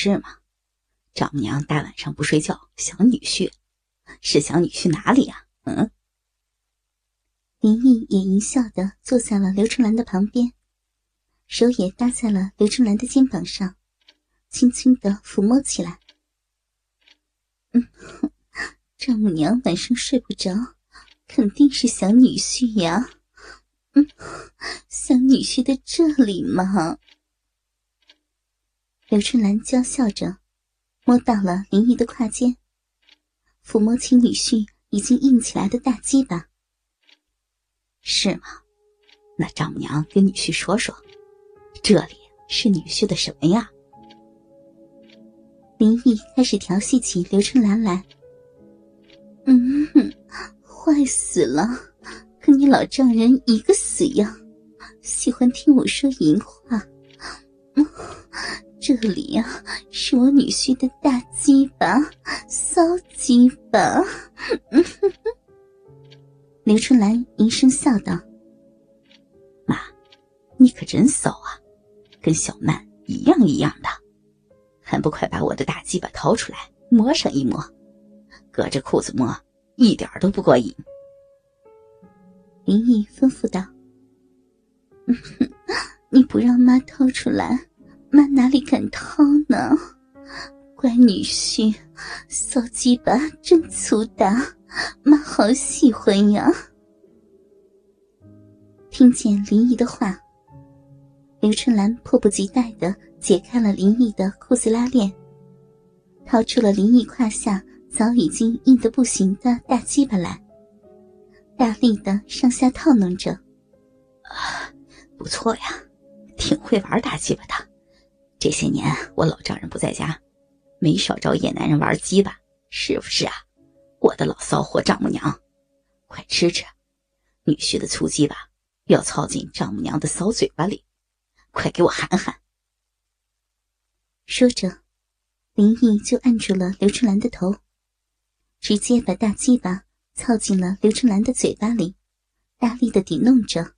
是吗？丈母娘大晚上不睡觉，想女婿，是想女婿哪里呀？嗯。林毅也一笑的坐在了刘春兰的旁边，手也搭在了刘春兰的肩膀上，轻轻的抚摸起来。嗯，丈母娘晚上睡不着，肯定是想女婿呀。嗯，想女婿的这里吗？刘春兰娇笑着，摸到了林毅的胯间，抚摸起女婿已经硬起来的大鸡巴。是吗？那丈母娘跟女婿说说，这里是女婿的什么呀？林毅开始调戏起刘春兰来。嗯，坏死了！跟你老丈人一个死样，喜欢听我说淫话。这里呀，是我女婿的大鸡巴，骚鸡巴。刘春兰一声笑道：“妈，你可真骚啊，跟小曼一样一样的，还不快把我的大鸡巴掏出来摸上一摸？隔着裤子摸，一点都不过瘾。”林毅吩咐道：“你不让妈掏出来，妈哪里敢掏呢？乖女婿，骚鸡巴真粗大。”妈好喜欢呀！听见林毅的话，刘春兰迫不及待的解开了林毅的裤子拉链，掏出了林毅胯下早已经硬得不行的大鸡巴来，大力的上下套弄着。啊，不错呀，挺会玩大鸡巴的。这些年我老丈人不在家，没少找野男人玩鸡巴，是不是啊？我的老骚货丈母娘，快吃吃！女婿的粗鸡巴要操进丈母娘的骚嘴巴里，快给我喊喊！说着，林毅就按住了刘春兰的头，直接把大鸡巴操进了刘春兰的嘴巴里，大力的抵弄着。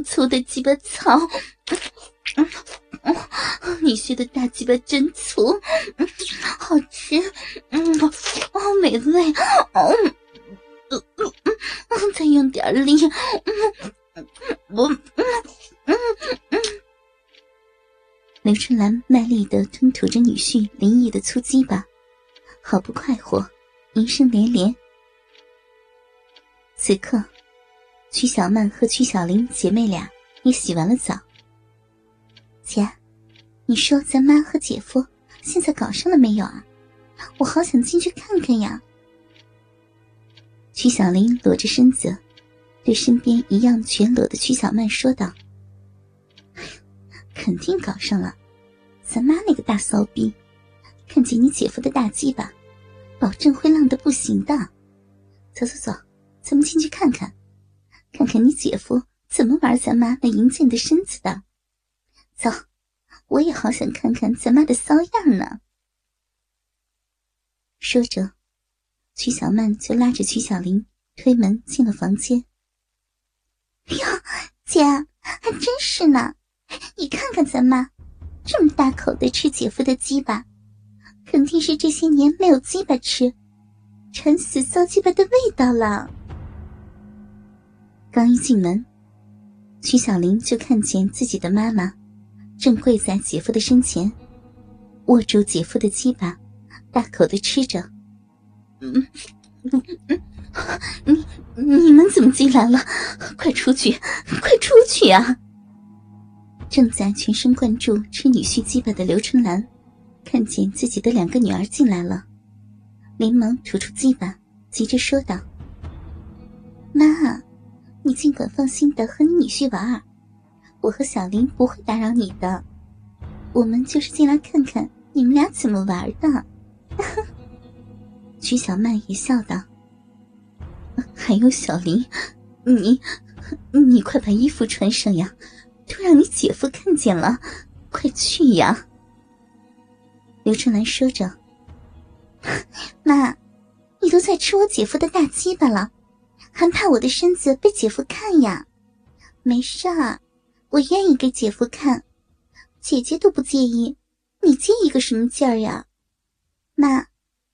粗的鸡巴操。嗯。女婿的大鸡巴真粗，好吃，嗯，好美味，哦，嗯嗯嗯，再用点力，嗯，我，嗯嗯嗯。刘春兰卖力的吞吐着女婿林毅的粗鸡巴，好不快活，淫声连连。此刻，曲小曼和曲小玲姐妹俩也洗完了澡。姐，你说咱妈和姐夫现在搞上了没有啊？我好想进去看看呀。曲小玲裸着身子，对身边一样全裸的曲小曼说道：“肯定搞上了，咱妈那个大骚逼，看见你姐夫的大鸡巴，保证会浪的不行的。走走走，咱们进去看看，看看你姐夫怎么玩咱妈那淫贱的身子的。”走，我也好想看看咱妈的骚样呢。说着，曲小曼就拉着曲小玲推门进了房间。哟，姐还真是呢！你看看咱妈，这么大口的吃姐夫的鸡巴，肯定是这些年没有鸡巴吃，馋死骚鸡巴的味道了。刚一进门，曲小玲就看见自己的妈妈。正跪在姐夫的身前，握住姐夫的鸡巴，大口的吃着。嗯嗯嗯，你你们怎么进来了？快出去，快出去啊！正在全神贯注吃女婿鸡巴的刘春兰，看见自己的两个女儿进来了，连忙吐出鸡巴，急着说道：“妈，你尽管放心的和你女婿玩，我和小林不会打扰你的，我们就是进来看看你们俩怎么玩的。曲小曼也笑道：“还有小林，你，你快把衣服穿上呀，都让你姐夫看见了，快去呀！”刘春兰说着：“ 妈，你都在吃我姐夫的大鸡巴了，还怕我的身子被姐夫看呀？没事儿，我愿意给姐夫看，姐姐都不介意，你介意个什么劲儿呀？妈，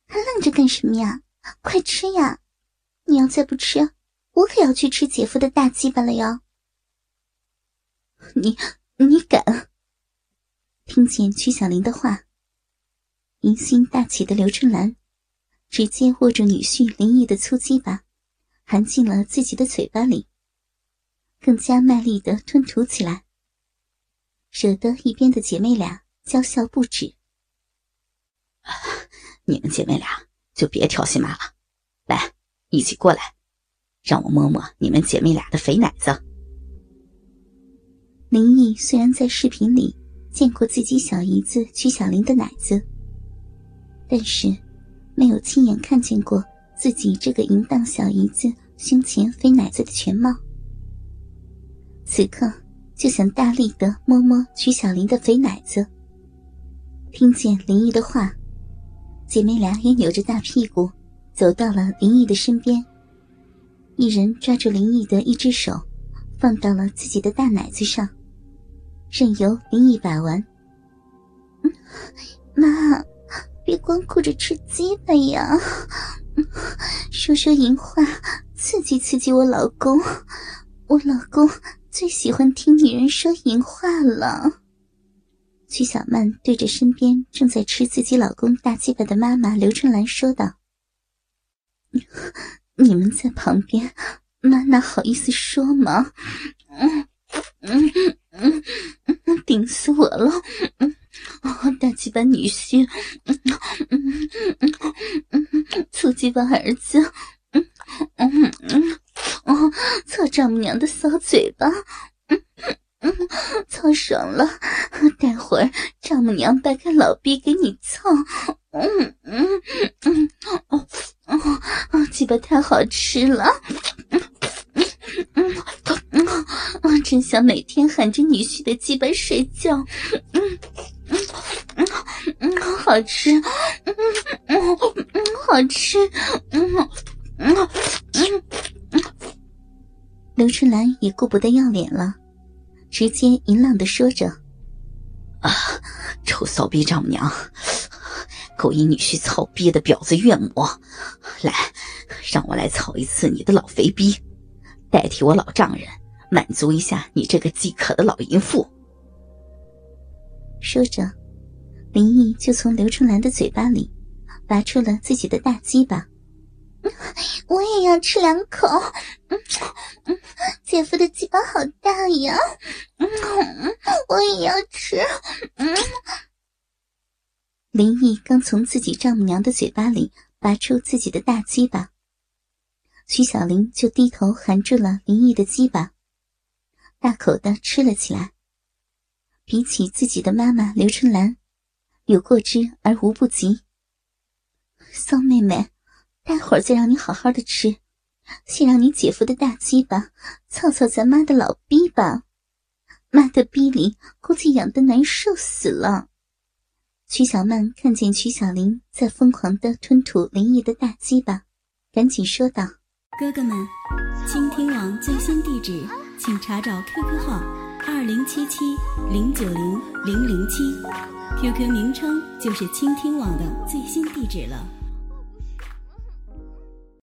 还愣着干什么呀？快吃呀！你要再不吃，我可要去吃姐夫的大鸡巴了哟！你，你敢？听见曲小玲的话。淫心大起的刘春兰，直接握着女婿林毅的粗鸡巴，含进了自己的嘴巴里，更加卖力的吞吐起来，惹得一边的姐妹俩娇笑不止。你们姐妹俩就别调戏妈了，来，一起过来，让我摸摸你们姐妹俩的肥奶子。林毅虽然在视频里见过自己小姨子曲小玲的奶子。但是，没有亲眼看见过自己这个淫荡小姨子胸前飞奶子的全貌。此刻就想大力的摸摸曲小玲的肥奶子。听见林毅的话，姐妹俩也扭着大屁股走到了林毅的身边，一人抓住林毅的一只手，放到了自己的大奶子上，任由林毅把玩。妈。别光顾着吃鸡了呀，说说淫话，刺激刺激我老公。我老公最喜欢听女人说淫话了。曲小曼对着身边正在吃自己老公大鸡巴的妈妈刘春兰说道：“你们在旁边，妈哪好意思说嘛？嗯嗯嗯，顶死我了！” 大鸡巴女婿，嗯嗯鸡巴儿子，嗯嗯嗯，哦，操丈母娘的骚嘴巴，嗯嗯，操爽了，待会儿丈母娘掰开老逼给你操，嗯嗯嗯，哦哦，鸡巴太好吃了，嗯嗯嗯嗯，真想每天含着女婿的鸡巴睡觉，嗯。嗯嗯，好吃，嗯嗯嗯，好吃，嗯嗯嗯嗯。刘春兰也顾不得要脸了，直接淫浪的说着：“啊，臭骚逼丈母娘，勾引女婿操逼的婊子岳母，来，让我来操一次你的老肥逼，代替我老丈人满足一下你这个饥渴的老淫妇。”说着。林毅就从刘春兰的嘴巴里拔出了自己的大鸡巴，我也要吃两口。嗯嗯，姐夫的鸡巴好大呀！嗯，我也要吃。嗯，林毅刚从自己丈母娘的嘴巴里拔出自己的大鸡巴，徐小玲就低头含住了林毅的鸡巴，大口的吃了起来。比起自己的妈妈刘春兰。有过之而无不及。骚妹妹，待会儿再让你好好的吃，先让你姐夫的大鸡巴操操咱妈的老逼吧。妈的逼里估计痒的难受死了。曲小曼看见曲小玲在疯狂的吞吐林毅的大鸡巴，赶紧说道：“哥哥们，倾听网最新地址，请查找 QQ 号二零七七零九零零零七。” QQ 名称就是倾听网的最新地址了。